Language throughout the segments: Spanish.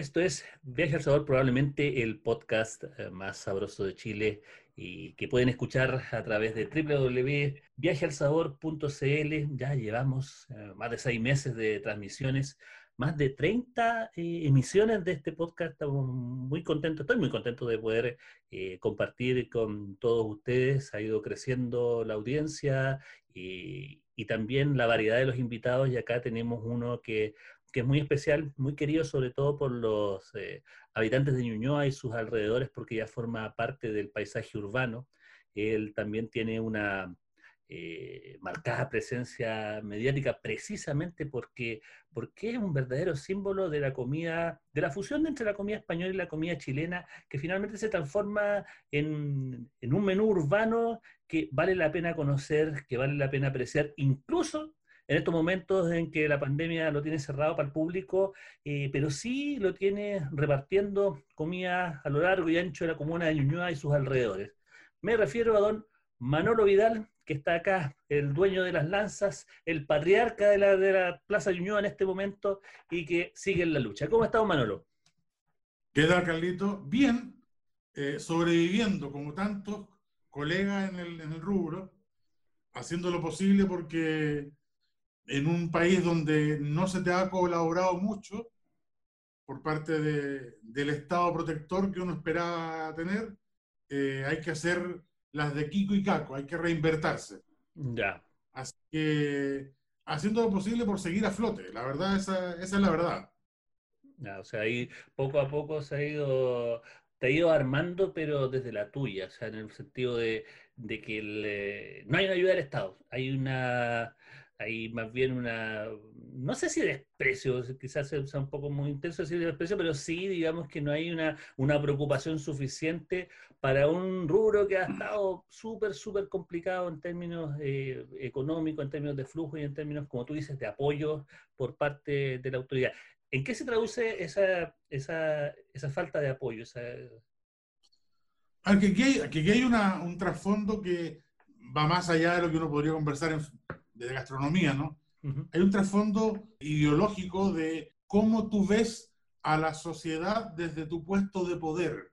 esto es Viaje al Sabor, probablemente el podcast eh, más sabroso de Chile y que pueden escuchar a través de www.viajealsabor.cl. Ya llevamos eh, más de seis meses de transmisiones, más de 30 eh, emisiones de este podcast. Estamos muy contentos, estoy muy contento de poder compartir con todos ustedes. Ha ido creciendo la audiencia y, y también la variedad de los invitados y acá tenemos uno que que es muy especial, muy querido sobre todo por los eh, habitantes de Ñuñoa y sus alrededores, porque ya forma parte del paisaje urbano. Él también tiene una eh, marcada presencia mediática precisamente porque, porque es un verdadero símbolo de la comida, de la fusión entre la comida española y la comida chilena, que finalmente se transforma en, en un menú urbano que vale la pena conocer, que vale la pena apreciar, incluso en estos momentos en que la pandemia lo tiene cerrado para el público, eh, pero sí lo tiene repartiendo comida a lo largo y ancho de la comuna de Ñuñoa y sus alrededores. Me refiero a don Manolo Vidal, que está acá, el dueño de las lanzas, el patriarca de la, de la Plaza Ñuñoa en este momento y que sigue en la lucha. ¿Cómo está don Manolo? ¿Qué tal, Carlito? Bien, eh, sobreviviendo como tantos colegas en el, en el rubro, haciendo lo posible porque en un país donde no se te ha colaborado mucho por parte de, del Estado protector que uno esperaba tener, eh, hay que hacer las de Kiko y Caco, hay que reinvertirse. Ya. Así que haciendo lo posible por seguir a flote, la verdad, esa, esa es la verdad. Ya, o sea, ahí poco a poco se ha ido, te ha ido armando, pero desde la tuya, o sea, en el sentido de, de que no hay una ayuda del Estado, hay una hay más bien una, no sé si desprecio, quizás sea un poco muy intenso decir desprecio, pero sí, digamos que no hay una, una preocupación suficiente para un rubro que ha estado súper, súper complicado en términos eh, económicos, en términos de flujo y en términos, como tú dices, de apoyo por parte de la autoridad. ¿En qué se traduce esa, esa, esa falta de apoyo? Esa... Aquí hay, aquí hay una, un trasfondo que va más allá de lo que uno podría conversar en, de gastronomía, ¿no? Hay un trasfondo ideológico de cómo tú ves a la sociedad desde tu puesto de poder.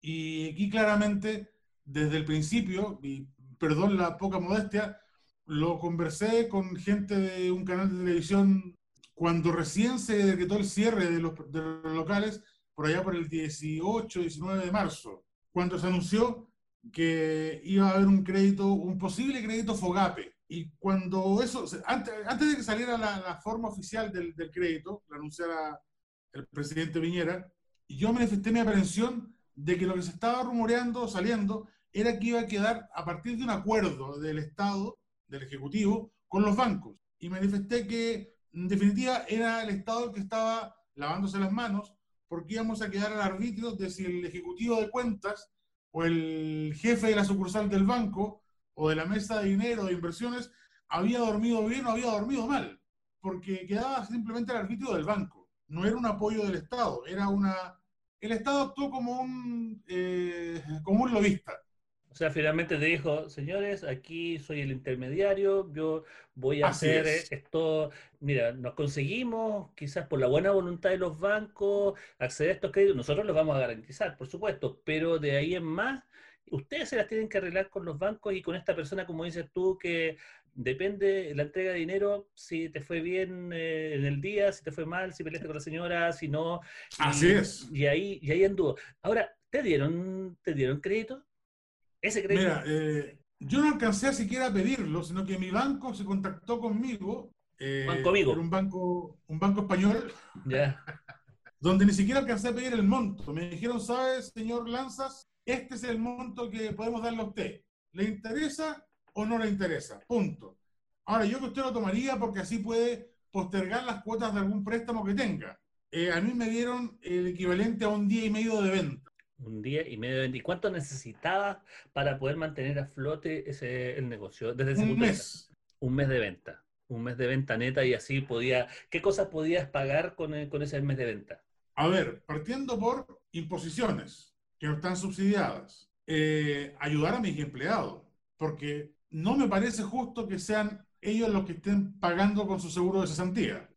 Y aquí claramente, desde el principio, y perdón la poca modestia, lo conversé con gente de un canal de televisión cuando recién se decretó el cierre de los, de los locales, por allá por el 18, 19 de marzo, cuando se anunció que iba a haber un crédito, un posible crédito FOGAPE, y cuando eso, antes, antes de que saliera la, la forma oficial del, del, crédito, la anunciara el presidente Viñera, yo manifesté mi aprensión de que lo que se estaba rumoreando, saliendo, era que iba a quedar a partir de un acuerdo del Estado, del Ejecutivo, con los bancos. Y manifesté que, en definitiva, era el Estado el que estaba lavándose las manos, porque íbamos a quedar al arbitrio de si el Ejecutivo de Cuentas o el jefe de la sucursal del banco o de la mesa de dinero de inversiones había dormido bien o había dormido mal, porque quedaba simplemente el arbitrio del banco, no era un apoyo del Estado, era una... El Estado actuó como un, eh, como un lobista. O sea, finalmente te dijo, señores, aquí soy el intermediario, yo voy a hacer esto, mira, nos conseguimos, quizás por la buena voluntad de los bancos, acceder a estos créditos, nosotros los vamos a garantizar, por supuesto, pero de ahí en más, ustedes se las tienen que arreglar con los bancos y con esta persona, como dices tú, que depende la entrega de dinero, si te fue bien eh, en el día, si te fue mal, si peleaste con la señora, si no. Así es. Y ahí, y ahí anduvo. Ahora, ¿te dieron, ¿te dieron crédito? Ese crédito. Mira, eh, yo no alcancé a siquiera a pedirlo, sino que mi banco se contactó conmigo. Eh, banco un banco, un banco español. Ya. donde ni siquiera alcancé a pedir el monto. Me dijeron, ¿sabes, señor Lanzas? Este es el monto que podemos darle a usted. ¿Le interesa o no le interesa? Punto. Ahora, yo que usted lo tomaría porque así puede postergar las cuotas de algún préstamo que tenga. Eh, a mí me dieron el equivalente a un día y medio de venta. Un día y medio de venta. ¿Y cuánto necesitabas para poder mantener a flote ese, el negocio? Desde un mes. Un mes de venta. Un mes de venta neta y así podía... ¿Qué cosas podías pagar con, eh, con ese mes de venta? A ver, partiendo por imposiciones que no están subsidiadas, eh, ayudar a mis empleados, porque no me parece justo que sean ellos los que estén pagando con su seguro de cesantía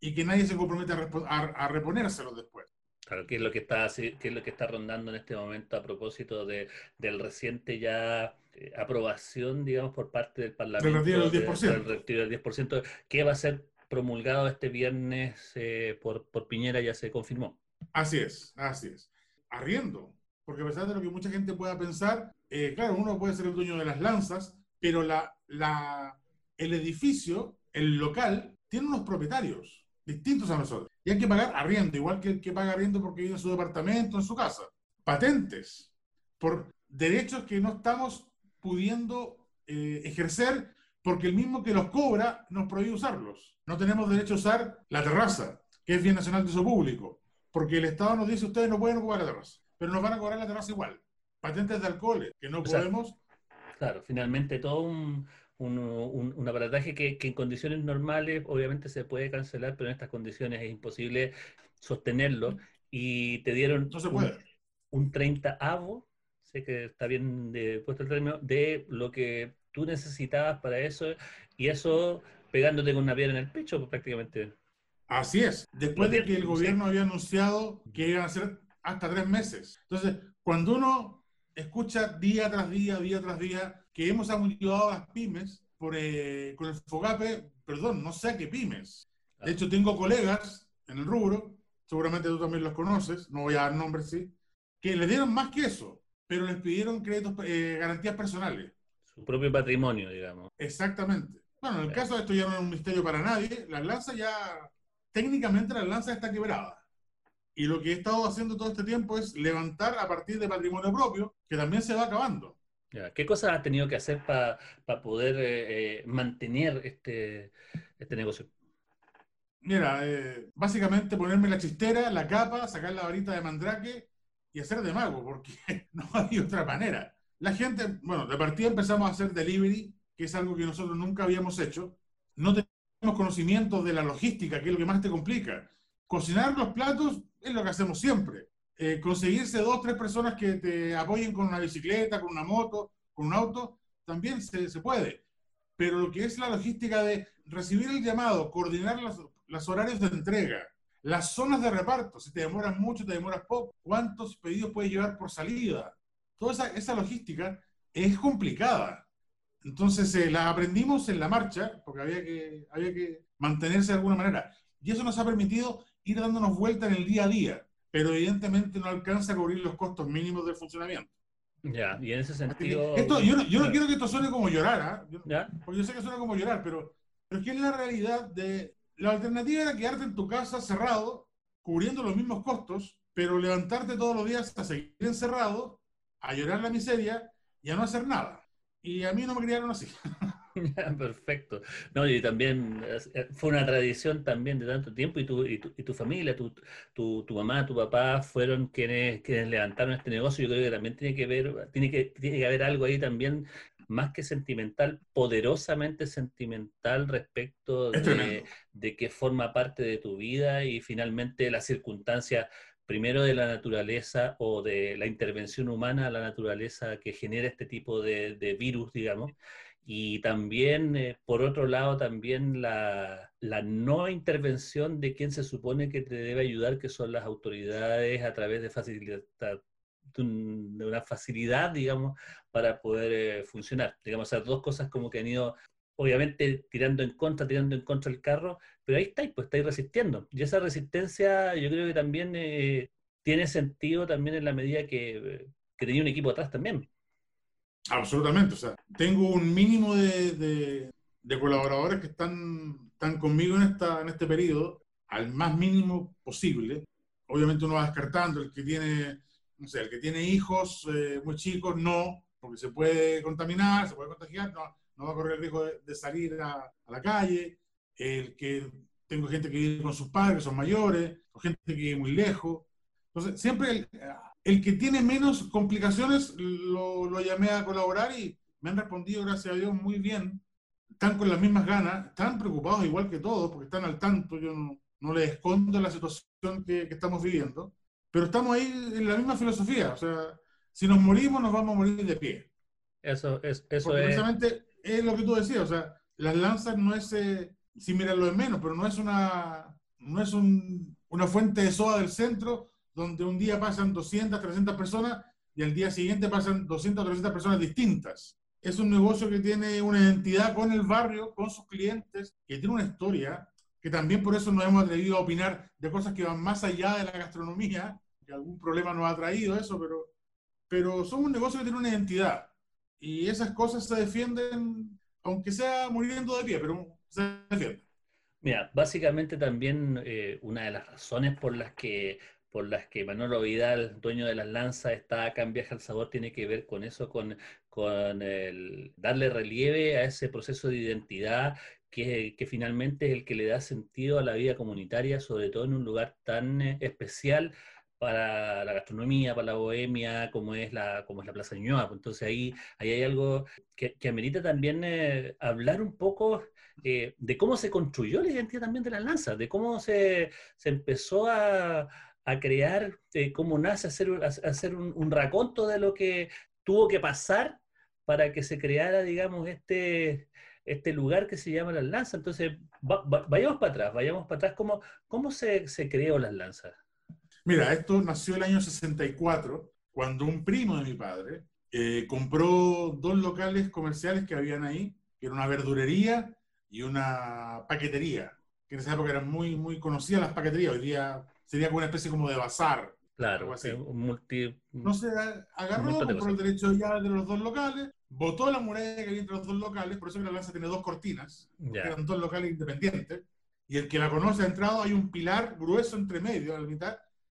y que nadie se compromete a, reponérselo después. Claro, que es lo que está qué es lo que está rondando en este momento a propósito de, del reciente ya eh, aprobación, digamos, por parte del Parlamento del retiro del 10%. retiro del 10%, que va a ser promulgado este viernes eh, por, por Piñera, ya se confirmó. Así es, así es. Arriendo, porque a pesar de lo que mucha gente pueda pensar, eh, claro, uno puede ser el dueño de las lanzas, pero la, la, el edificio, el local, tiene unos propietarios distintos a nosotros. Y hay que pagar arriendo, igual que el que paga arriendo porque vive en su departamento, en su casa. Patentes, por derechos que no estamos pudiendo eh, ejercer porque el mismo que los cobra nos prohíbe usarlos. No tenemos derecho a usar la terraza, que es bien nacional de uso público, porque el Estado nos dice ustedes no pueden ocupar la terraza, pero nos van a cobrar la terraza igual. Patentes de alcohol, que no podemos. Claro, finalmente todo un, un, un, aparataje que, en condiciones normales obviamente se puede cancelar, pero en estas condiciones es imposible sostenerlo. Y te dieron un, 30 avo, sé que está bien de, puesto el término, de lo que tú necesitabas para eso, y eso pegándote con una piedra en el pecho prácticamente. Así es, después de que el gobierno había anunciado que iban a ser hasta tres meses. Entonces, cuando uno escucha día tras día, día tras día, que hemos ayudado a las pymes por, eh, con el FOGAPE, perdón, no sé a qué pymes. De hecho, tengo colegas en el rubro, seguramente tú también los conoces, no voy a dar nombres, sí, que les dieron más que eso, pero les pidieron créditos, eh, garantías personales. Su propio patrimonio, digamos. Exactamente. Bueno, en el caso de esto ya no es un misterio para nadie, la lanza ya, técnicamente la lanza está quebrada. Y lo que he estado haciendo todo este tiempo es levantar a partir de patrimonio propio, que también se va acabando. ¿Qué cosas has tenido que hacer para poder eh, eh, mantener este, este negocio? Mira, eh, básicamente ponerme la chistera, la capa, sacar la varita de mandrake y hacer de mago, porque no hay otra manera. La gente, bueno, de partida empezamos a hacer delivery, que es algo que nosotros nunca habíamos hecho. No tenemos conocimiento de la logística, que es lo que más te complica. Cocinar los platos es lo que hacemos siempre. Eh, conseguirse dos, tres personas que te apoyen con una bicicleta, con una moto, con un auto, también se, se puede. Pero lo que es la logística de recibir el llamado, coordinar los, horarios de entrega, las zonas de reparto, si te demoras mucho, te demoras poco, cuántos pedidos puedes llevar por salida, toda esa, esa logística es complicada. Entonces eh, la aprendimos en la marcha, porque había que, había que mantenerse de alguna manera. Y eso nos ha permitido ir dándonos vuelta en el día a día pero evidentemente no alcanza a cubrir los costos mínimos del funcionamiento. Ya, y en ese sentido... Esto, yo, no, yo no quiero que esto suene como llorar, ¿ah? ¿Ya? porque yo sé que suena como llorar, pero, pero es que es la realidad de... La alternativa era quedarte en tu casa cerrado, cubriendo los mismos costos, pero levantarte todos los días a seguir encerrado, a llorar la miseria y a no hacer nada. Y a mí no me criaron así. Perfecto. No, y también eh, fue una tradición también de tanto tiempo y tu, y tu, y tu familia, tu, tu, tu, mamá, tu papá fueron quienes, quienes levantaron este negocio. Yo creo que también tiene que ver, tiene que, tiene que haber algo ahí también más que sentimental, poderosamente sentimental respecto de, de que forma parte de tu vida y finalmente las circunstancias primero de la naturaleza o de la intervención humana a la naturaleza que genera este tipo de, de virus, digamos, y también, eh, por otro lado, también la, la, no intervención de quien se supone que te debe ayudar, que son las autoridades, a través de, de una facilidad, digamos, para poder eh, funcionar. Digamos, o dos cosas como que han ido, obviamente, tirando en contra, tirando en contra el carro, pero ahí estáis, pues estáis resistiendo. Y esa resistencia yo creo que también eh, tiene sentido también en la medida que, que tenía un equipo atrás también. Absolutamente, o sea, tengo un mínimo de, de, colaboradores que están, están conmigo en, esta, en este periodo, al más mínimo posible. Obviamente uno va descartando el que tiene, no sé, el que tiene hijos eh, muy chicos, no, porque se puede contaminar, se puede contagiar, no, no va a correr el riesgo de, salir a, a, la calle. El que tengo gente que vive con sus padres, que son mayores, o gente que vive muy lejos. Entonces, siempre el, el que tiene menos complicaciones lo, lo, llamé a colaborar y me han respondido, gracias a Dios, muy bien. Están con las mismas ganas, están preocupados igual que todos, porque están al tanto. Yo no, no les escondo la situación que, que, estamos viviendo, pero estamos ahí en la misma filosofía. O sea, si nos morimos, nos vamos a morir de pie. Eso, es, eso porque es. Precisamente es lo que tú decías, o sea, las lanzas no es, eh, si miran lo de menos, pero no es una, no es un, una fuente de soda del centro donde un día pasan 200, 300 personas y al día siguiente pasan 200, 300 personas distintas. Es un negocio que tiene una identidad con el barrio, con sus clientes, que tiene una historia, que también por eso nos hemos atrevido a opinar de cosas que van más allá de la gastronomía, que algún problema nos ha traído eso, pero, pero somos un negocio que tiene una identidad. Y esas cosas se defienden, aunque sea muriendo de pie, pero se defienden. Mira, básicamente también eh, una de las razones por las que por las que Manolo Vidal, dueño de las lanzas, está acá en Viaje al Sabor, tiene que ver con eso, con, con el darle relieve a ese proceso de identidad que, que, finalmente es el que le da sentido a la vida comunitaria, sobre todo en un lugar tan eh, especial para la gastronomía, para la bohemia, como es la, como es la Plaza Ñuñoa. Entonces ahí, ahí hay algo que, que amerita también eh, hablar un poco eh, de cómo se construyó la identidad también de las lanzas, de cómo se, se empezó a, a crear, eh, cómo nace, hacer, hacer un, un, raconto de lo que tuvo que pasar para que se creara, digamos, este, este lugar que se llama Las Lanzas. Entonces, va, va, vayamos para atrás, vayamos para atrás, ¿cómo, cómo se, se creó Las Lanzas? Mira, esto nació el año 64, cuando un primo de mi padre eh, compró dos locales comerciales que habían ahí, que era una verdurería y una paquetería, que en esa época eran muy, muy conocidas las paqueterías, hoy día sería como una especie como de bazar. Claro, así. un multi... No sé, agarró, compró el derecho ya de los dos locales, botó la muralla que había entre los dos locales, por eso que la lanza tiene dos cortinas, yeah. eran dos locales independientes, y el que la conoce ha entrado, hay un pilar grueso entre medio, a la mitad,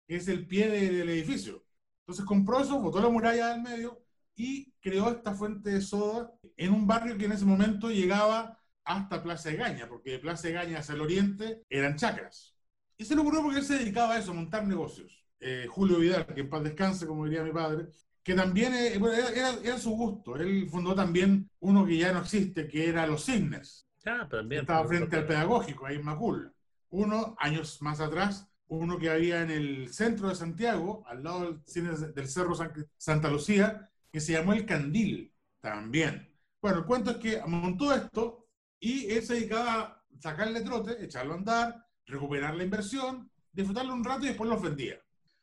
que es el pie de, del edificio. Entonces compró eso, botó la muralla del medio y creó esta fuente de soda en un barrio que en ese momento llegaba hasta Plaza de Gaña, porque de Plaza de Gaña hacia el oriente eran chacras. Y se le ocurrió porque él se dedicaba a eso, a montar negocios. Eh, Julio Vidal, que en paz descanse, como diría mi padre, que también eh, bueno, era, era, su gusto. Él fundó también uno que ya no existe, que era Los Cisnes. Ah, también. Estaba frente al pedagógico, ahí en Macul. Uno, años más atrás, uno que había en el centro de Santiago, al lado del, cine del Cerro San, Santa Lucía, que se llamó El Candil, también. Bueno, el cuento es que montó esto y él se dedicaba a sacarle trote, echarlo a andar, recuperar la inversión, disfrutarlo un rato y después lo vendía.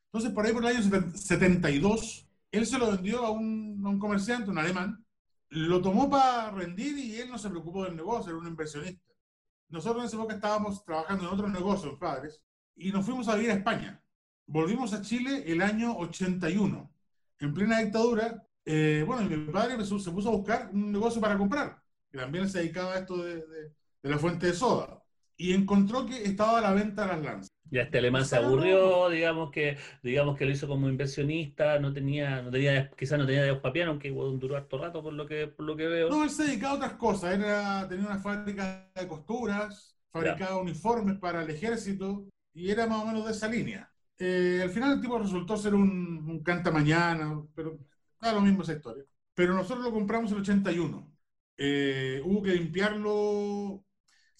Entonces, por ahí por el año 72, él se lo vendió a un, a un comerciante, un alemán, lo tomó para rendir y él no se preocupó del negocio, era un inversionista. Nosotros en esa época estábamos trabajando en otros negocios, padres, y nos fuimos a vivir a España. Volvimos a Chile el año 81. En plena dictadura, eh, bueno, mi padre se puso a buscar un negocio para comprar, que también se dedicaba a esto de, de, de la fuente de soda, y encontró que estaba a la venta las lanzas. Ya este alemán se aburrió, digamos que, digamos que lo hizo como inversionista, no tenía, no tenía, quizás no tenía dedos papianos, aunque duró harto rato por lo que, por lo que veo. No, él se dedicaba a otras cosas, era, tenía una fábrica de costuras, fabricaba ya. uniformes para el ejército, y era más o menos de esa línea. Eh, al final el tipo resultó ser un, un canta mañana, pero da lo mismo esa historia. Pero nosotros lo compramos en el 81. Eh, hubo que limpiarlo.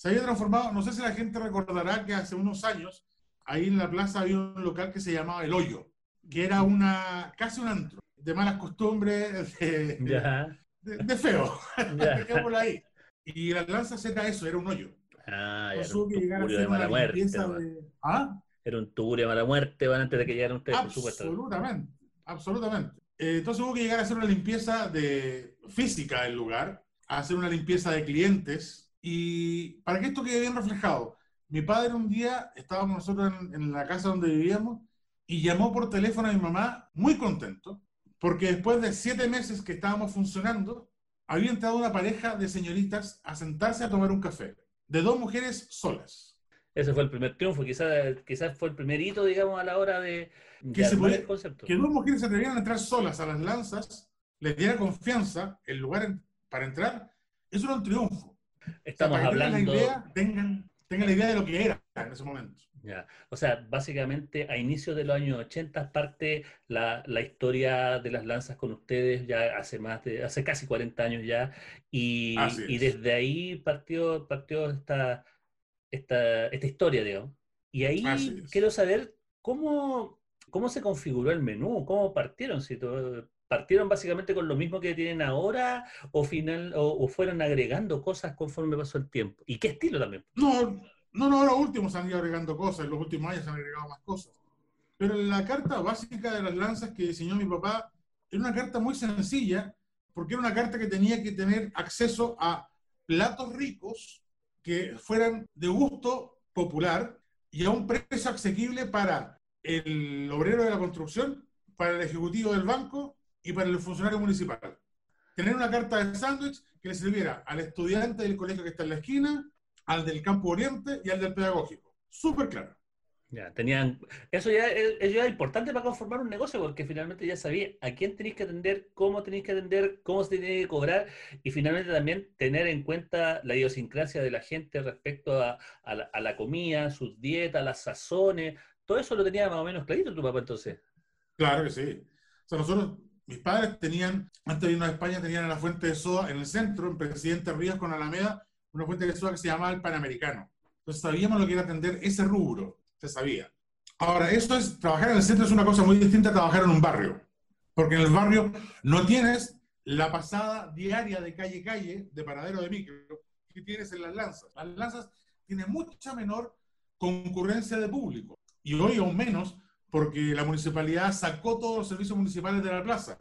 Se había transformado, no sé si la gente recordará que hace unos años, ahí en la plaza había un local que se llamaba El Hoyo, que era una, casi un antro, de malas costumbres, de, ya. de, de feo. Ahí. Y la lanza era eso, era un hoyo. Ah, era un tugurio de mala muerte. De... ¿Ah? Era un tugurio de mala muerte bueno, antes de que llegaran ustedes. Absolutamente, absolutamente. Eh, entonces hubo que llegar a hacer una limpieza de física del lugar, a hacer una limpieza de clientes, y para que esto quede bien reflejado, mi padre un día, estábamos nosotros en, en la casa donde vivíamos, y llamó por teléfono a mi mamá muy contento, porque después de siete meses que estábamos funcionando, había entrado una pareja de señoritas a sentarse a tomar un café de dos mujeres solas. Ese fue el primer triunfo, quizás quizás fue el primer hito, digamos, a la hora de, de que, se podía, el concepto. que dos mujeres se atrevieran a entrar solas a las lanzas, les diera confianza el lugar en, para entrar, eso era un triunfo. Estamos o sea, hablando... La idea, tengan... tengan la idea de lo que era en ese momento. Ya. O sea, básicamente a inicios de los años 80 parte la, la, historia de las lanzas con ustedes ya hace más de, hace casi 40 años ya, y, y desde ahí partió, partió esta, esta, esta historia, digamos. Y ahí quiero saber cómo, cómo se configuró el menú, cómo partieron, si partieron básicamente con lo mismo que tienen ahora o final o, fueron agregando cosas conforme pasó el tiempo. ¿Y qué estilo también? No, no, no, los últimos han ido agregando cosas, los últimos años han agregado más cosas. Pero la carta básica de las lanzas que diseñó mi papá era una carta muy sencilla, porque era una carta que tenía que tener acceso a platos ricos que fueran de gusto popular y a un precio asequible para el obrero de la construcción, para el ejecutivo del banco y para el funcionario municipal. Tener una carta de sándwich que le sirviera al estudiante del colegio que está en la esquina, al del campo oriente y al del pedagógico. Súper claro. Ya, tenían, eso ya, era importante para conformar un negocio porque finalmente ya sabía a quién tenéis que atender, cómo tenéis que atender, cómo se tiene que cobrar y finalmente también tener en cuenta la idiosincrasia de la gente respecto a, a, la, comida, sus dietas, las sazones, todo eso lo tenía más o menos clarito tu papá entonces. Claro que sí. O sea, nosotros, mis padres tenían, antes de irnos a España, tenían la fuente de soda en el centro, en Presidente Ríos con Alameda, una fuente de soda que se llamaba el Panamericano. Entonces sabíamos lo que era atender ese rubro se sabía. Ahora, esto es, trabajar en el centro es una cosa muy distinta a trabajar en un barrio, porque en el barrio no tienes la pasada diaria de calle calle, de paradero de micro, que tienes en las lanzas. Las lanzas tienen mucha menor concurrencia de público, y hoy aún menos, porque la municipalidad sacó todos los servicios municipales de la plaza.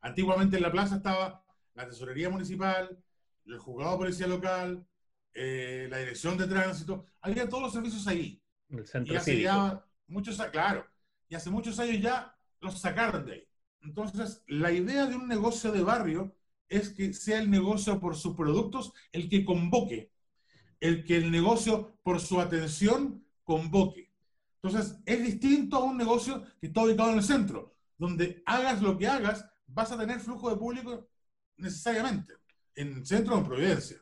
Antiguamente en la plaza estaba la tesorería municipal, el juzgado de policía local, eh, la dirección de tránsito, había todos los servicios ahí. El centro y hace ya muchos, claro, y hace muchos años ya los sacaron de ahí. Entonces, la idea de un negocio de barrio es que sea el negocio por sus productos el que convoque, el que el negocio por su atención convoque. Entonces, es distinto a un negocio que está ubicado en el centro, donde hagas lo que hagas, vas a tener flujo de público necesariamente, en centro de Providencia,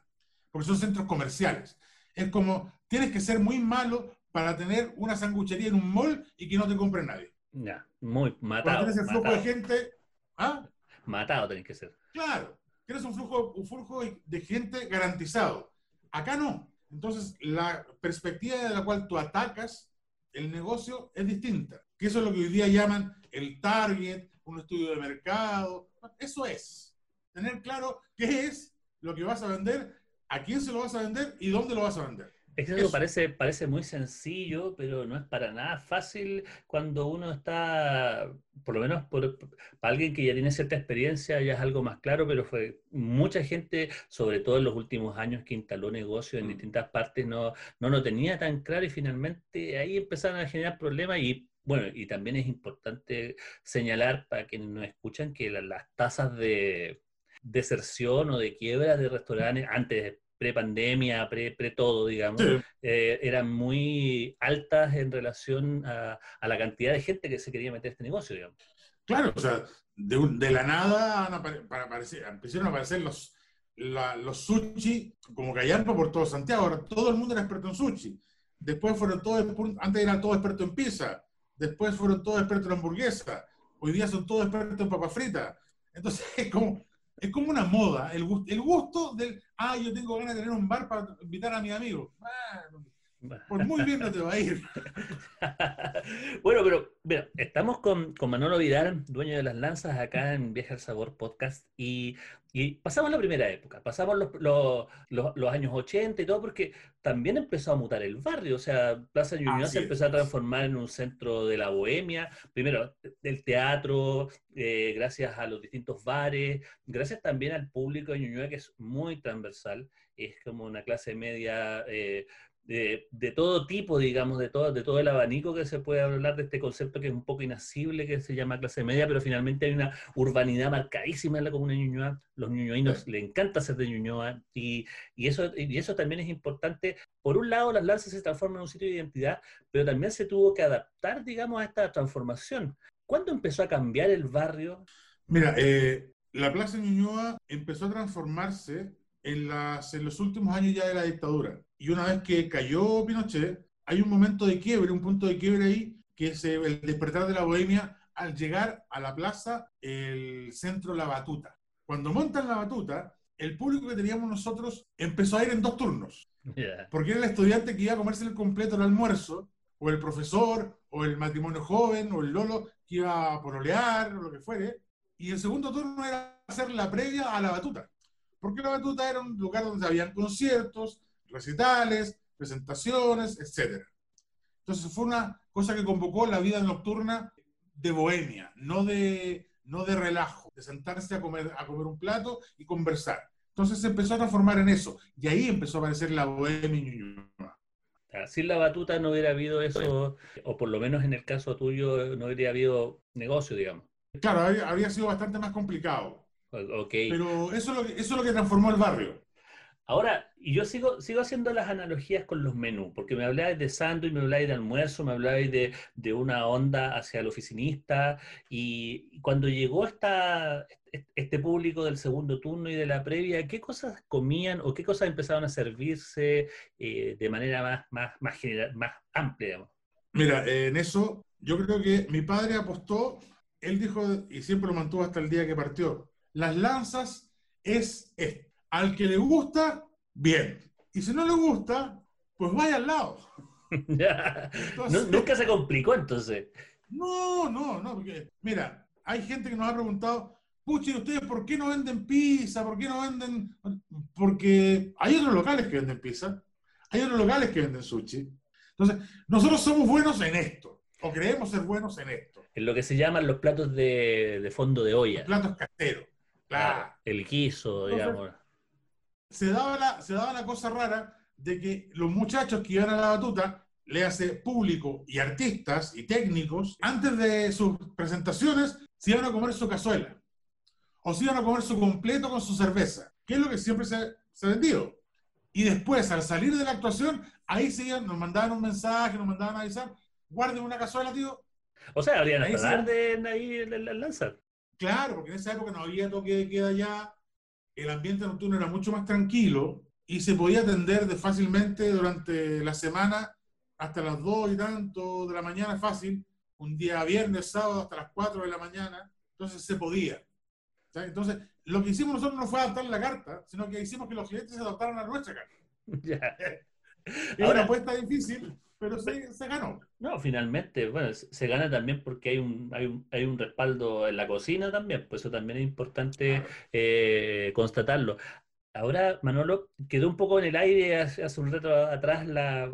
porque son centros comerciales. Es como, tienes que ser muy malo para tener una sanguchería en un mall y que no te compre nadie. Ya, muy matado. tienes el flujo de gente. ¿ah? Matado tenés que ser. Claro, tienes un flujo, un flujo de gente garantizado. Acá no. Entonces, la perspectiva de la cual tú atacas el negocio es distinta. Que eso es lo que hoy día llaman el target, un estudio de mercado. Eso es. Tener claro qué es lo que vas a vender, a quién se lo vas a vender y dónde lo vas a vender. Es que eso parece, parece muy sencillo, pero no es para nada fácil cuando uno está, por lo menos por, para alguien que ya tiene cierta experiencia, ya es algo más claro, pero fue mucha gente, sobre todo en los últimos años, que instaló negocios en mm. distintas partes, no, no lo tenía tan claro y finalmente ahí empezaron a generar problemas y bueno, y también es importante señalar para quienes nos escuchan que las tasas de deserción o de quiebra de restaurantes antes pre-pandemia, pre, pre todo, digamos, eh, eran muy altas en relación a, la cantidad de gente que se quería meter en este negocio, digamos. Claro, o sea, de, la nada para aparecer, empezaron a aparecer los, los sushi como callampa por todo Santiago. Ahora todo el mundo era experto en sushi. Después fueron todos, antes eran todos expertos en pizza. Después fueron todos expertos en hamburguesa. Hoy día son todos expertos en papa frita. Entonces, es como, es como una moda, el, el gusto del, ah, yo tengo ganas de tener un bar para invitar a mis amigos. Por muy bien no te va a ir. bueno, pero mira, estamos con, con, Manolo Vidal, dueño de las lanzas, acá en Viaje al Sabor Podcast, y y pasamos la primera época, pasamos los, años 80 y todo, porque también empezó a mutar el barrio. O sea, Plaza Ñuñoa se empezó a transformar en un centro de la bohemia. Primero, del teatro, eh, gracias a los distintos bares, gracias también al público de Ñuñoa, que es muy transversal. Es como una clase media eh, de, todo tipo, digamos, de todo, de todo el abanico que se puede hablar de este concepto que es un poco inasible, que se llama clase media, pero finalmente hay una urbanidad marcadísima en la comuna de Ñuñoa. Los ñuñoinos les encanta ser de Ñuñoa y, y, eso, y eso también es importante. Por un lado, las lanzas se transforman en un sitio de identidad, pero también se tuvo que adaptar, digamos, a esta transformación. ¿Cuándo empezó a cambiar el barrio? Mira, eh, la Plaza Ñuñoa empezó a transformarse en, las, en los últimos años ya de la dictadura. Y una vez que cayó Pinochet, hay un momento de quiebre, un punto de quiebre ahí, que es el despertar de la bohemia al llegar a la plaza, el centro La Batuta. Cuando montan La Batuta, el público que teníamos nosotros empezó a ir en dos turnos. Porque era el estudiante que iba a comerse el completo el almuerzo, o el profesor, o el matrimonio joven, o el lolo que iba a pololear, o lo que fuere. Y el segundo turno era hacer la previa a la batuta. Porque la batuta era un lugar donde habían conciertos, recitales, presentaciones, etc. Entonces fue una cosa que convocó la vida nocturna de bohemia, no de, no de relajo, de sentarse a comer, a comer un plato y conversar. Entonces se empezó a transformar en eso. Y ahí empezó a aparecer la bohemia Sin la batuta no hubiera habido eso, o por lo menos en el caso tuyo no hubiera habido negocio, digamos. Claro, habría, sido bastante más complicado. Okay. Pero eso es, lo que, eso es lo que transformó el barrio. Ahora, y yo sigo, sigo haciendo las analogías con los menús, porque me hablabais de sándwich, me hablabais de almuerzo, me hablabais de, de, una onda hacia el oficinista, y cuando llegó esta, este público del segundo turno y de la previa, ¿qué cosas comían o qué cosas empezaron a servirse eh, de manera más, más, más, general, más amplia? Mira, en eso yo creo que mi padre apostó, él dijo, y siempre lo mantuvo hasta el día que partió, las lanzas es Al que le gusta, bien. Y si no le gusta, pues vaya al lado. nunca se complicó entonces. No, no, no, porque mira, hay gente que nos ha preguntado, pucha, ¿y ustedes por qué no venden pizza? ¿Por qué no venden...? Porque hay otros locales que venden pizza, hay otros locales que venden sushi. Entonces, nosotros somos buenos en esto, o creemos ser buenos en esto. En lo que se llaman los platos de, fondo de olla. platos caseros, claro. El guiso, digamos. Se daba, la, se daba la cosa rara de que los muchachos que iban a la batuta, le hace público y artistas y técnicos, antes de sus presentaciones, se iban a comer su cazuela o se iban a comer su completo con su cerveza, que es lo que siempre se, ha vendido. Y después, al salir de la actuación, ahí seguían, nos mandaban un mensaje, nos mandaban a avisar, guarden una cazuela, tío. O sea, habrían ahí, de, ahí el, lanzar. Claro, porque en esa época no había toque de queda ya, el ambiente nocturno era mucho más tranquilo y se podía atender de fácilmente durante la semana hasta las 2 y tanto de la mañana fácil, un día viernes, sábado hasta las 4 de la mañana, entonces se podía. Entonces, lo que hicimos nosotros no fue adaptar la carta, sino que hicimos que los clientes se adaptaran a nuestra carta. Es una apuesta difícil, pero se, se, ganó. No, finalmente, bueno, se gana también porque hay un, hay un, hay un respaldo en la cocina también, pues eso también es importante eh, constatarlo. Ahora, Manolo, quedó un poco en el aire hace, un rato atrás la,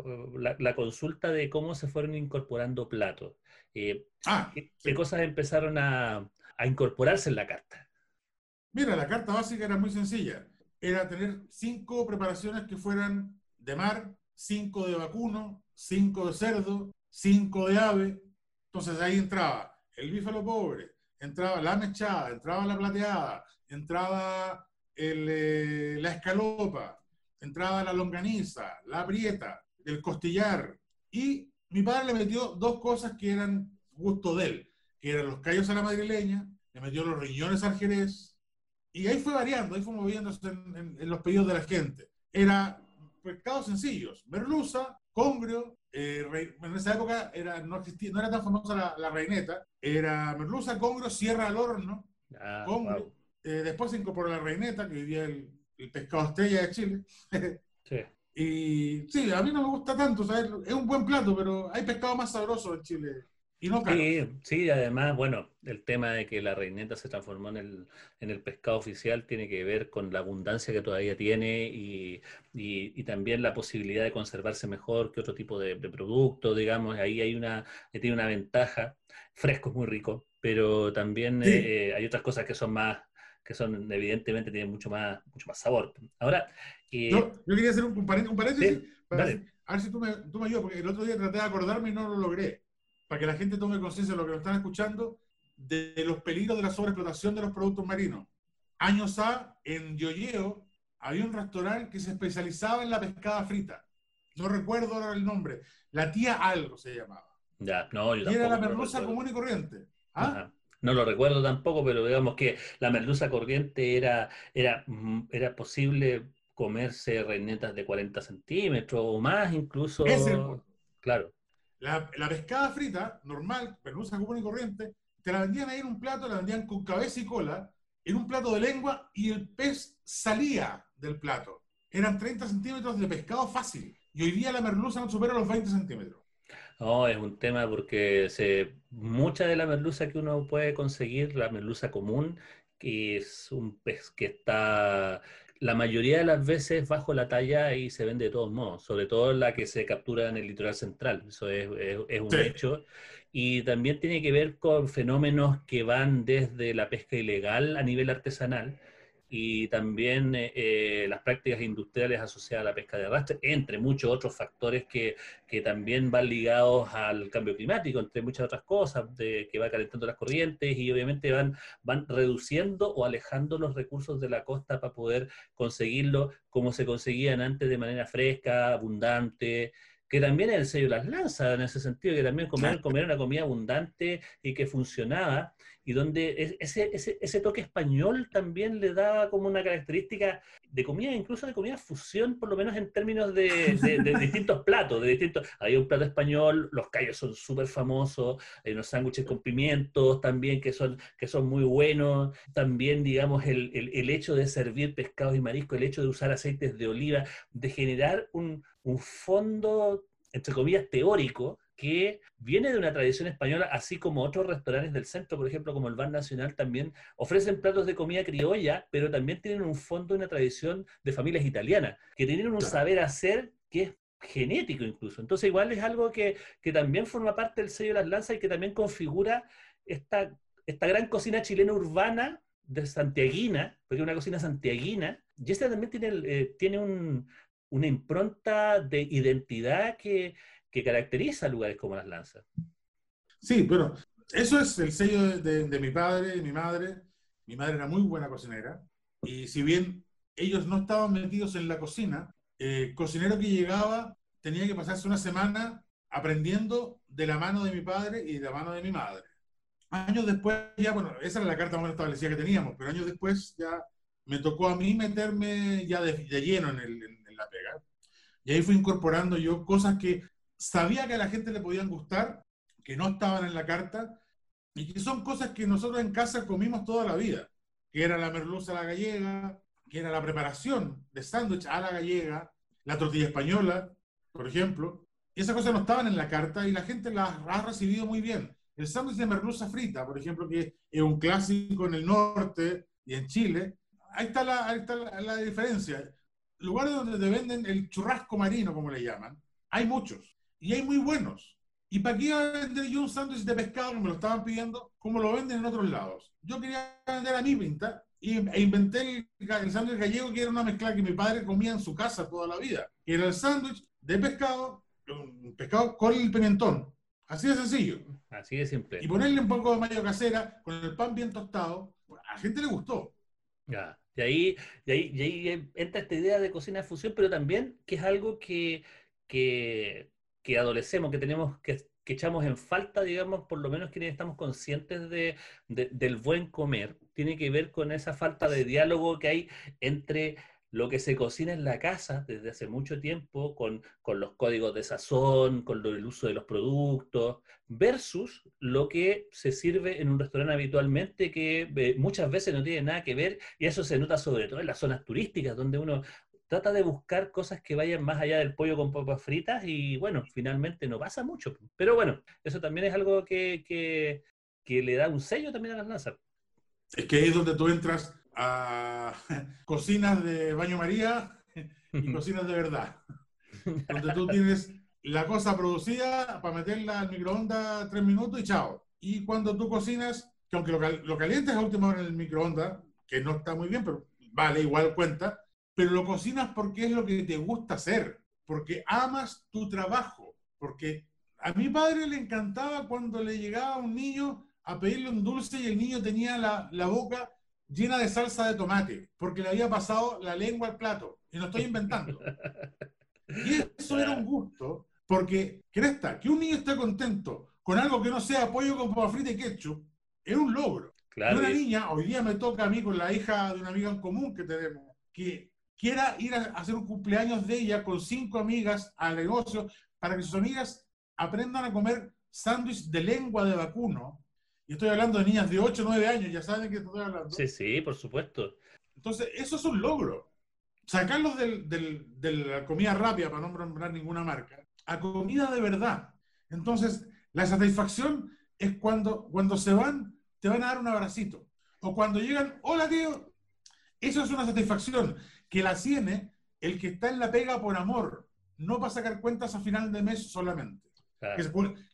la, consulta de cómo se fueron incorporando platos. Eh, ah, ¿qué, cosas empezaron a, a incorporarse en la carta? Mira, la carta básica era muy sencilla. Era tener cinco preparaciones que fueran de mar, cinco de vacuno, cinco de cerdo, cinco de ave. Entonces ahí entraba el bífalo pobre, entraba la mechada, entraba la plateada, entraba eh, la escalopa, entraba la longaniza, la prieta, el costillar. Y mi padre le metió dos cosas que eran gusto de él, que eran los callos a la madrileña, le metió los riñones al jerez, y ahí fue variando, ahí fue moviéndose en, los pedidos de la gente. Era pescados sencillos, merluza, congrio, eh, en esa época era, no, existía, no era tan famosa la, reineta, era merluza, congrio, sierra al horno, ah, congrio. Eh, después se incorporó la reineta, que vivía el, el pescado estrella de Chile. sí. Y sí, a mí no me gusta tanto, es un buen plato, pero hay pescado más sabroso en Chile sí, sí, además, bueno, el tema de que la reineta se transformó en el, en el pescado oficial tiene que ver con la abundancia que todavía tiene y, y, también la posibilidad de conservarse mejor que otro tipo de, producto, digamos, ahí hay una, tiene una ventaja, fresco es muy rico, pero también eh, hay otras cosas que son más, que son evidentemente tienen mucho más, mucho más sabor. Ahora, eh, yo, quería hacer un, paréntesis, para a ver si tú me, tú me ayudas, porque el otro día traté de acordarme y no lo logré para que la gente tome conciencia de lo que nos están escuchando, de los peligros de la sobreexplotación de los productos marinos. Años A, en Yoyeo, había un restaurante que se especializaba en la pescada frita. No recuerdo ahora el nombre. La tía algo se llamaba. Ya, no, yo y era la merluza común y corriente. ¿Ah? No lo recuerdo tampoco, pero digamos que la merluza corriente era, era, mm, era posible comerse reinetas de 40 centímetros o más incluso. claro. La, pescada frita, normal, merluza común y corriente, te la vendían ahí en un plato, la vendían con cabeza y cola, en un plato de lengua y el pez salía del plato. Eran 30 centímetros de pescado fácil. Y hoy día la merluza no supera los 20 centímetros. No, es un tema porque se, mucha de la merluza que uno puede conseguir, la merluza común, que es un pez que está la mayoría de las veces bajo la talla y se vende de todos modos, sobre todo la que se captura en el litoral central, eso es, un hecho. Y también tiene que ver con fenómenos que van desde la pesca ilegal a nivel artesanal, y también eh, eh, las prácticas industriales asociadas a la pesca de arrastre, entre muchos otros factores que, que, también van ligados al cambio climático, entre muchas otras cosas, de, que va calentando las corrientes y obviamente van, van reduciendo o alejando los recursos de la costa para poder conseguirlo como se conseguían antes de manera fresca, abundante que también es el sello las lanzas en ese sentido, que también comer, comer una comida abundante y que funcionaba, y donde ese, ese, ese, toque español también le daba como una característica de comida, incluso de comida fusión, por lo menos en términos de, de, distintos platos, de distintos, hay un plato español, los callos son súper famosos, hay unos sándwiches con pimientos también que son, que son muy buenos, también digamos el, el, el hecho de servir pescados y mariscos, el hecho de usar aceites de oliva, de generar un, un fondo, entre comillas, teórico, que viene de una tradición española, así como otros restaurantes del centro, por ejemplo, como el Bar Nacional, también ofrecen platos de comida criolla, pero también tienen un fondo, una tradición de familias italianas, que tienen un saber hacer que es genético incluso. Entonces igual es algo que, que también forma parte del sello de las lanzas y que también configura esta, esta gran cocina chilena urbana de santiaguina, porque es una cocina santiaguina, y esta también tiene, eh, tiene un, una impronta de identidad que, que caracteriza lugares como Las Lanzas. Sí, bueno, eso es el sello de, mi padre y mi madre. Mi madre era muy buena cocinera y si bien ellos no estaban metidos en la cocina, el cocinero que llegaba tenía que pasarse una semana aprendiendo de la mano de mi padre y de la mano de mi madre. Años después, ya, bueno, esa era la carta más establecida que teníamos, pero años después ya me tocó a mí meterme ya de, lleno en, en, la pega. Y ahí fui incorporando yo cosas que sabía que a la gente le podían gustar, que no estaban en la carta, y que son cosas que nosotros en casa comimos toda la vida, que era la merluza a la gallega, que era la preparación de sándwich a la gallega, la tortilla española, por ejemplo. Y esas cosas no estaban en la carta y la gente las ha recibido muy bien. El sándwich de merluza frita, por ejemplo, que es un clásico en el norte y en Chile, ahí está la, ahí está la, diferencia. Lugares donde te venden el churrasco marino, como le llaman, hay muchos y hay muy buenos. ¿Y para qué iba a vender yo un sándwich de pescado que me lo estaban pidiendo como lo venden en otros lados? Yo quería vender a mi pinta y, e inventé el, el sándwich gallego que era una mezcla que mi padre comía en su casa toda la vida. era el sándwich de pescado, un pescado con el pimentón. Así de sencillo. Así de simple. Y ponerle un poco de mayo casera con el pan bien tostado. A la gente le gustó. Ya. Y ahí, y ahí, y ahí entra esta idea de cocina de fusión, pero también que es algo que, que, que adolecemos, que tenemos, que, que, echamos en falta, digamos, por lo menos quienes estamos conscientes de, del buen comer, tiene que ver con esa falta de diálogo que hay entre lo que se cocina en la casa desde hace mucho tiempo, con, con los códigos de sazón, con el uso de los productos, versus lo que se sirve en un restaurante habitualmente, que eh, muchas veces no tiene nada que ver, y eso se nota sobre todo en las zonas turísticas, donde uno trata de buscar cosas que vayan más allá del pollo con papas fritas, y bueno, finalmente no pasa mucho. Pero bueno, eso también es algo que, que, que le da un sello también a las lanzas. Es que ahí es donde tú entras a cocinas de baño María y cocinas de verdad, donde tú tienes la cosa producida para meterla al microondas tres minutos y chao. Y cuando tú cocinas, que aunque lo, lo calientes a última hora en el microondas, que no está muy bien, pero vale, igual cuenta, pero lo cocinas porque es lo que te gusta hacer, porque amas tu trabajo, porque a mi padre le encantaba cuando le llegaba un niño a pedirle un dulce y el niño tenía la, la boca llena de salsa de tomate, porque le había pasado la lengua al plato. Y no estoy inventando. Y eso era un gusto, porque, cresta, que un niño esté contento con algo que no sea pollo con papa frita y ketchup, es un logro. Claro, y una niña, hoy día me toca a mí con la hija de una amiga en común que tenemos, que quiera ir a hacer un cumpleaños de ella con cinco amigas al negocio para que sus amigas aprendan a comer sándwich de lengua de vacuno. Y estoy hablando de niñas de 8 o 9 años, ya saben qué estoy hablando. Sí, sí, por supuesto. Entonces, eso es un logro. Sacarlos del, del, de la comida rápida, para no nombrar ninguna marca, a comida de verdad. Entonces, la satisfacción es cuando, cuando se van, te van a dar un abracito. O cuando llegan, hola tío. Eso es una satisfacción que la tiene el que está en la pega por amor, no para sacar cuentas a final de mes solamente.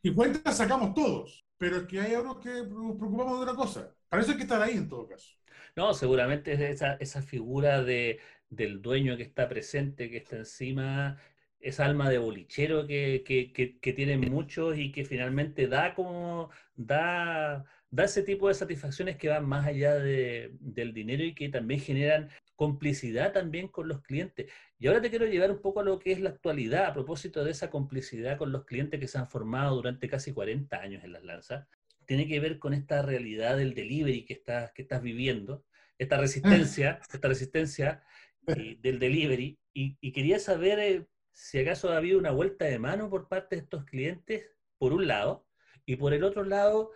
y cuentas sacamos todos, pero es que hay otros que nos preocupamos de una cosa. Hay que estar ahí en todo caso. No, seguramente es esa, esa figura de, del dueño que está presente, que está encima, esa alma de bolichero que, que, que, tienen muchos y que finalmente da como, da, da ese tipo de satisfacciones que van más allá de, del dinero y que también generan complicidad también con los clientes. Y ahora te quiero llevar un poco a lo que es la actualidad, a propósito de esa complicidad con los clientes que se han formado durante casi 40 años en las lanzas. Tiene que ver con esta realidad del delivery que estás, que estás viviendo, esta resistencia, esta resistencia eh, del delivery. Y, quería saber eh, si acaso ha habido una vuelta de mano por parte de estos clientes, por un lado, y por el otro lado,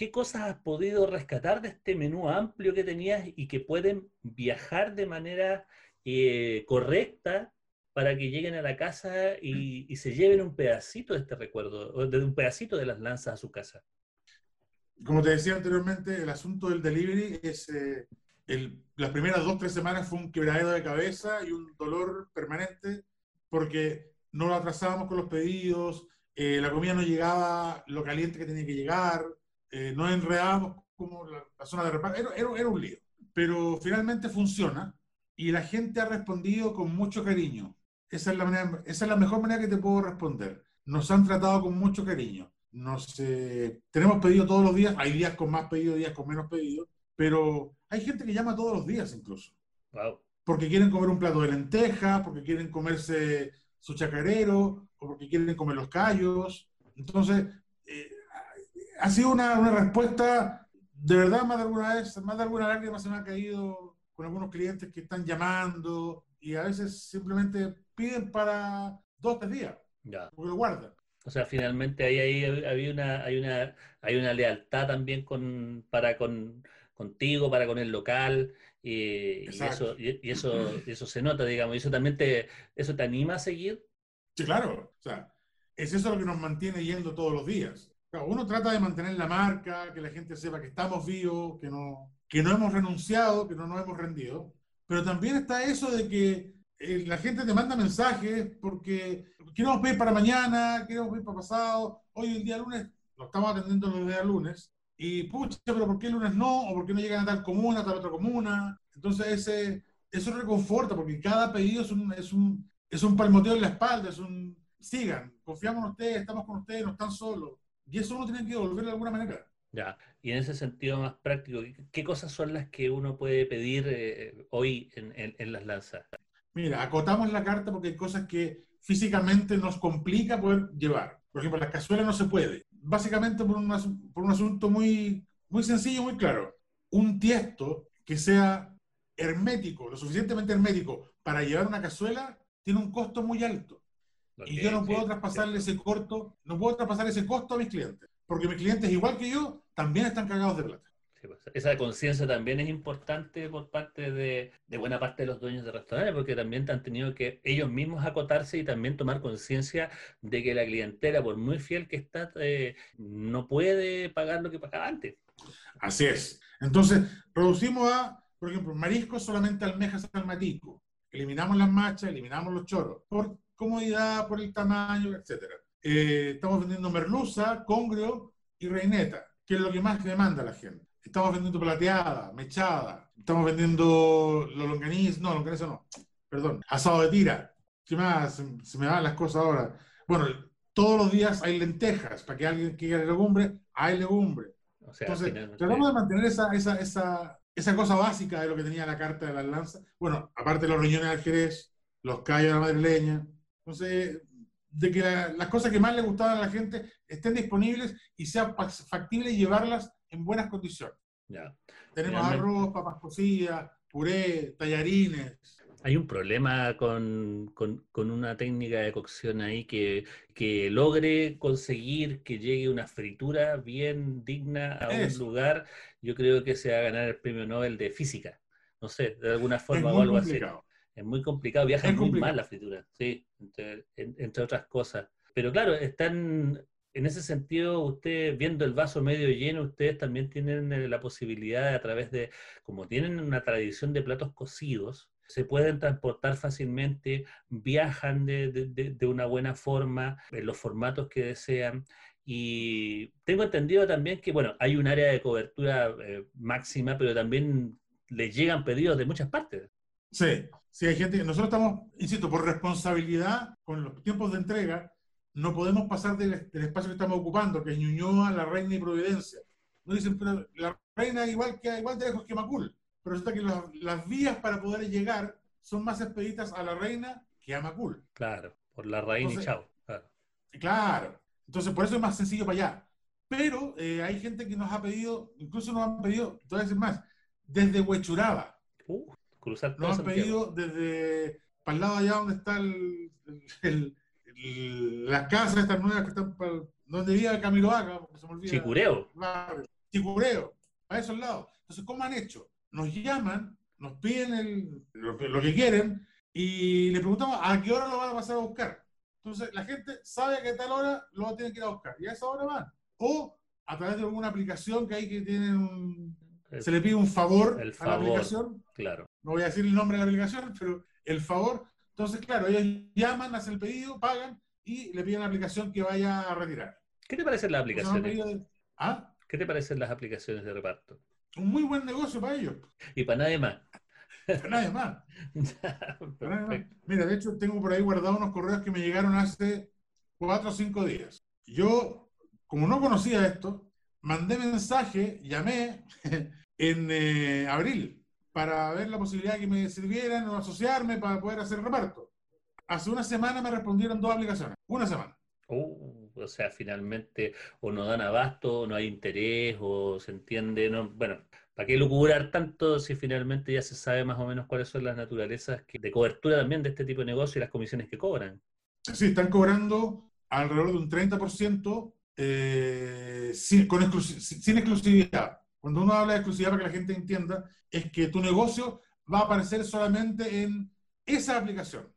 ¿qué cosas has podido rescatar de este menú amplio que tenías y que pueden viajar de manera eh, correcta para que lleguen a la casa y, se lleven un pedacito de este recuerdo, de un pedacito de las lanzas a su casa? Como te decía anteriormente, el asunto del delivery es las primeras dos, tres semanas fue un quebradero de cabeza y un dolor permanente porque no lo atrasábamos con los pedidos, eh, la comida no llegaba lo caliente que tenía que llegar, eh, no enredábamos como la, zona de reparto, era, era, un lío. Pero finalmente funciona y la gente ha respondido con mucho cariño. Esa es la, manera, esa es la mejor manera que te puedo responder. Nos han tratado con mucho cariño. Nos, eh, tenemos pedido todos los días, hay días con más pedidos, días con menos pedidos, pero hay gente que llama todos los días incluso. Porque quieren comer un plato de lentejas, porque quieren comerse su chacarero, o porque quieren comer los callos. Entonces, ha sido una, una, respuesta, de verdad, más de alguna vez, más de alguna lágrima se me ha caído con algunos clientes que están llamando y a veces simplemente piden para dos, tres días. Ya. Porque lo guardan. O sea, finalmente ahí, ahí hay, una, hay, una, hay una lealtad también con, para con contigo, para con el local, y, eso, y, eso, eso se nota, digamos, y eso también te, eso te anima a seguir. Sí, claro, o sea, es eso lo que nos mantiene yendo todos los días. Uno trata de mantener la marca, que la gente sepa que estamos vivos, que no, que no hemos renunciado, que no nos hemos rendido, pero también está eso de que eh, la gente te manda mensajes porque queremos pedir para mañana, queremos pedir para pasado, hoy el día lunes, lo estamos atendiendo el día lunes, y pucha, pero ¿por qué el lunes no? ¿O por qué no llegan a tal comuna, a tal otra comuna? Entonces, ese, eso reconforta, porque cada pedido es un, es un, es un palmoteo en la espalda, es un, sigan, confiamos en ustedes, estamos con ustedes, no están solos. Y eso uno tiene que devolver de alguna manera. Ya, y en ese sentido más práctico, ¿qué cosas son las que uno puede pedir eh, hoy en, en, en, las lanzas? Mira, acotamos la carta porque hay cosas que físicamente nos complica poder llevar. Por ejemplo, las cazuelas no se puede básicamente por un, por un asunto muy, muy sencillo, muy claro. Un tiesto que sea hermético, lo suficientemente hermético para llevar una cazuela, tiene un costo muy alto. Y yo no puedo traspasarle ese corto, no puedo traspasar ese costo a mis clientes, porque mis clientes, igual que yo, también están cagados de plata. Pues, esa conciencia también es importante por parte de, de, buena parte de los dueños de restaurantes, porque también han tenido que ellos mismos acotarse y también tomar conciencia de que la clientela, por muy fiel que está, eh, no puede pagar lo que pagaba antes. Así es. Entonces, reducimos a, por ejemplo, mariscos solamente almejas al matico. Eliminamos las machas, eliminamos los choros, por comodidad, por el tamaño, etc. Eh, estamos vendiendo merluza, congrio y reineta, que es lo que más demanda la gente. Estamos vendiendo plateada, mechada. Estamos vendiendo los longaniz, no, longaniz no. Perdón, asado de tira. ¿Qué más? Se, me van las cosas ahora. Bueno, todos los días hay lentejas. Para que alguien quiera legumbre, hay legumbre. Entonces, tratamos de mantener esa, esa, esa, esa cosa básica de lo que tenía la carta de la lanza. Bueno, aparte de los riñones de Jerez, los callos de la madrileña. Entonces, de que las cosas que más le gustaban a la gente estén disponibles y sea factible llevarlas en buenas condiciones. Ya. Tenemos arroz, papas cocidas, puré, tallarines. Hay un problema con, una técnica de cocción ahí que, que, logre conseguir que llegue una fritura bien digna a un lugar. Yo creo que se va a ganar el premio Nobel de física. No sé, de alguna forma o algo así. Es muy complicado, viaja muy mal la fritura, sí, entre, otras cosas. Pero claro, están, en ese sentido, ustedes viendo el vaso medio lleno, ustedes también tienen eh, la posibilidad a través de, como tienen una tradición de platos cocidos, se pueden transportar fácilmente, viajan de, una buena forma, en los formatos que desean. Y tengo entendido también que, bueno, hay un área de cobertura eh, máxima, pero también les llegan pedidos de muchas partes. Sí, sí, hay gente, nosotros estamos, insisto, por responsabilidad con los tiempos de entrega, no podemos pasar del, espacio que estamos ocupando, que es Ñuñoa, La Reina y Providencia. No dicen, pero La Reina igual, que, igual de lejos que Macul pero resulta que las vías para poder llegar son más expeditas a la reina que a Macul. Claro, por la reina y chao. Claro. Entonces, por eso es más sencillo para allá. Pero eh, hay gente que nos ha pedido, incluso nos han pedido, todavía veces más, desde Huechuraba. Uh, cruzar Nos han pedido desde para el lado allá donde está el, el, las casas estas nuevas que están para, donde vive Camiloaca, se me olvida. Chicureo. Chicureo, a esos lados. Entonces, ¿cómo han hecho? nos llaman, nos piden lo, que, quieren y le preguntamos a qué hora lo van a pasar a buscar. Entonces, la gente sabe que a tal hora lo tienen que ir a buscar y a esa hora van. O a través de alguna aplicación que hay que tienen un, se le pide un favor, a la aplicación. Claro. No voy a decir el nombre de la aplicación, pero el favor. Entonces, claro, ellos llaman, hacen el pedido, pagan y le piden la aplicación que vaya a retirar. ¿Qué te parecen las aplicaciones? ¿Ah? ¿Qué te parecen las aplicaciones de reparto? un muy buen negocio para ellos. Y para nadie más. Para nadie más. Mira, de hecho, tengo por ahí guardados unos correos que me llegaron hace cuatro o cinco días. Yo, como no conocía esto, mandé mensaje, llamé en eh, abril para ver la posibilidad de que me sirvieran o asociarme para poder hacer reparto. Hace una semana me respondieron dos aplicaciones. Una semana. Uh, o sea, finalmente o no dan abasto, o no hay interés, o se entiende, no, bueno, ¿para qué lucurar tanto si finalmente ya se sabe más o menos cuáles son las naturalezas de cobertura también de este tipo de negocio y las comisiones que cobran? Sí, están cobrando alrededor de un 30% eh, sin, sin exclusividad. Cuando uno habla de exclusividad para que la gente entienda, es que tu negocio va a aparecer solamente en esa aplicación.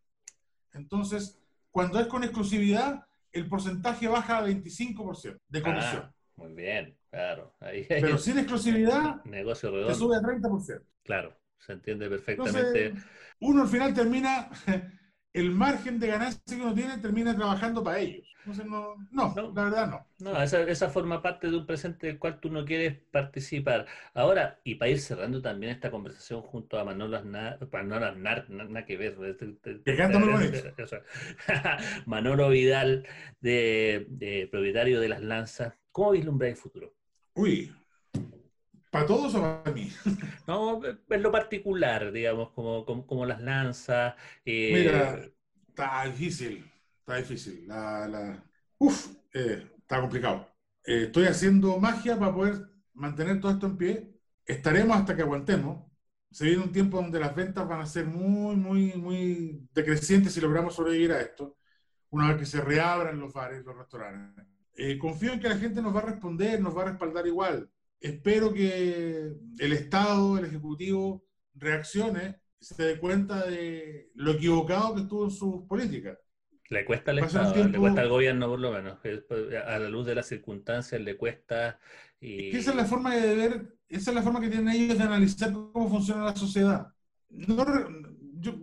Entonces, cuando es con exclusividad, el porcentaje baja a 25% de ah, comisión. muy bien, claro. Pero sin exclusividad, negocio te sube a 30%. Claro, se entiende perfectamente. uno al final termina el margen de ganancia que uno tiene termina trabajando para ellos. No, no, la verdad no. No, esa, forma parte de un presente del cual tú no quieres participar. Ahora, y para ir cerrando también esta conversación junto a Manolo Aznar, Manolo Aznar, nada que ver. Que canta muy bonito. Manolo Vidal, de, propietario de Las Lanzas. ¿Cómo vislumbra el futuro? Uy, ¿Para todos o para mí? No, en lo particular, digamos, como, como, las lanzas. Eh, Mira, está difícil, está difícil. La, Uf, eh, está complicado. Eh, estoy haciendo magia para poder mantener todo esto en pie. Estaremos hasta que aguantemos. Se viene un tiempo donde las ventas van a ser muy, muy, muy decrecientes si logramos sobrevivir a esto, una vez que se reabran los bares, los restaurantes. confío en que la gente nos va a responder, nos va a respaldar igual espero que el Estado, el Ejecutivo, reaccione y se dé cuenta de lo equivocado que estuvo en sus políticas. Le cuesta al Estado, le cuesta al gobierno por lo menos, pues, a la luz de las circunstancias le cuesta. Y... esa es la forma de ver, esa es la forma que tienen ellos de analizar cómo funciona la sociedad. No,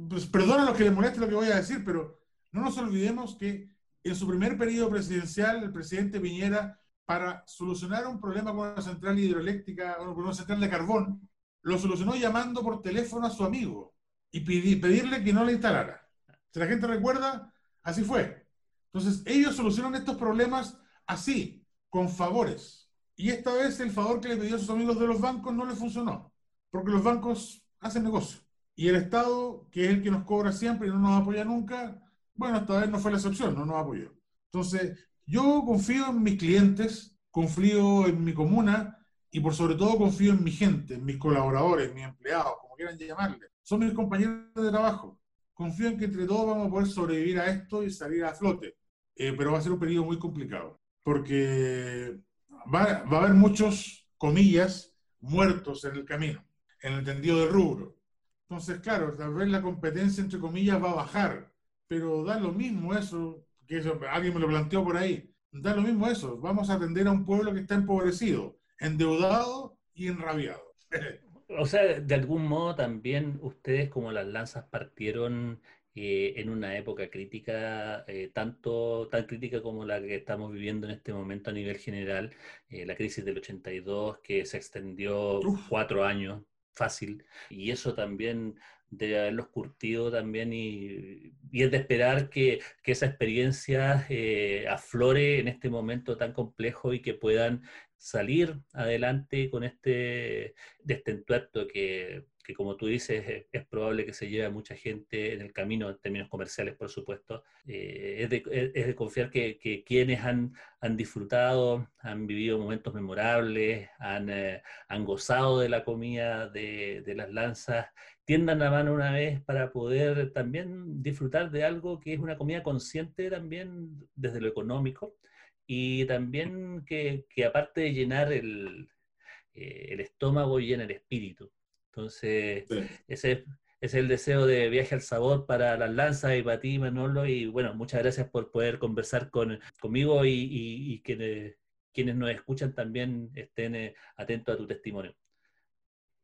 pues, perdona a los que les moleste lo que voy a decir, pero no nos olvidemos que en su primer periodo presidencial el presidente Piñera para solucionar un problema con una central hidroeléctrica o con una central de carbón, lo solucionó llamando por teléfono a su amigo y pedirle que no la instalara. Si la gente recuerda, así fue. Entonces, ellos solucionan estos problemas así, con favores. Y esta vez el favor que le pidió a sus amigos de los bancos no le funcionó, porque los bancos hacen negocio. Y el Estado, que es el que nos cobra siempre y no nos apoya nunca, bueno, esta vez no fue la excepción, no nos apoyó. Entonces, yo confío en mis clientes, confío en mi comuna y por sobre todo confío en mi gente, en mis colaboradores, mis empleados, como quieran llamarle. Son mis compañeros de trabajo. Confío en que entre todos vamos a poder sobrevivir a esto y salir a flote. Eh, pero va a ser un periodo muy complicado, porque va, a haber muchos, comillas, muertos en el camino, en el entendido de rubro. Entonces, claro, tal vez la competencia, entre comillas, va a bajar, pero da lo mismo eso, que eso, alguien me lo planteó por ahí, da lo mismo eso, vamos a atender a un pueblo que está empobrecido, endeudado y enrabiado. o sea, de algún modo también ustedes como las lanzas partieron eh, en una época crítica, eh, tanto tan crítica como la que estamos viviendo en este momento a nivel general, eh, la crisis del 82 que se extendió cuatro años fácil y eso también de haberlos curtido también y, y es de esperar que, que esa experiencia aflore en este momento tan complejo y que puedan salir adelante con este, de este que, que, como tú dices, es, probable que se lleve a mucha gente en el camino, en términos comerciales, por supuesto. Eh, es, de, de, confiar que, quienes han, han, disfrutado, han vivido momentos memorables, han, eh, han gozado de la comida de, de las lanzas, tiendan la mano una vez para poder también disfrutar de algo que es una comida consciente también desde lo económico y también que, que aparte de llenar el, eh, el, estómago, llena el espíritu. Entonces, ese, ese, es el deseo de viaje al sabor para las lanzas y para ti, Manolo. Y bueno, muchas gracias por poder conversar con, conmigo y, y, y que quienes nos escuchan también estén eh, atentos a tu testimonio.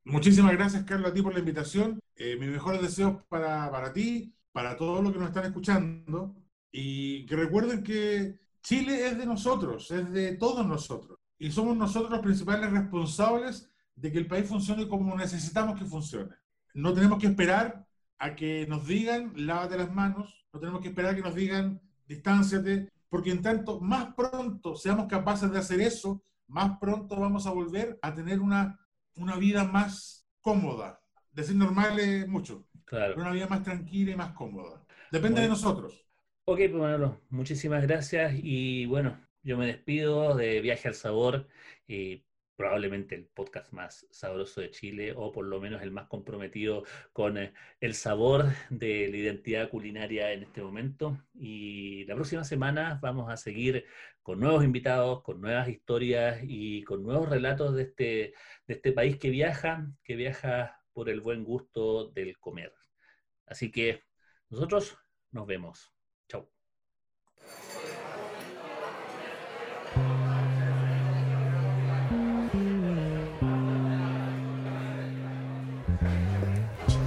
Muchísimas gracias, Carlos, a ti por la invitación. Eh, mis mejores deseos para, para ti, para todos los que nos están escuchando. Y que recuerden que Chile es de nosotros, es de todos nosotros. Y somos nosotros los principales responsables de que el país funcione como necesitamos que funcione. No tenemos que esperar a que nos digan, lávate las manos, no tenemos que esperar a que nos digan, distánciate, porque en tanto más pronto seamos capaces de hacer eso, más pronto vamos a volver a tener una, una vida más cómoda. Decir normal es mucho, claro. pero una vida más tranquila y más cómoda. Depende bueno. de nosotros. Ok, pues Manolo, muchísimas gracias y bueno, yo me despido de Viaje al Sabor, y probablemente el podcast más sabroso de Chile o por lo menos el más comprometido con eh, el sabor de la identidad culinaria en este momento. Y la próxima semana vamos a seguir con nuevos invitados, con nuevas historias y con nuevos relatos de este, de este país que viaja, que viaja por el buen gusto del comer. Así que nosotros nos vemos.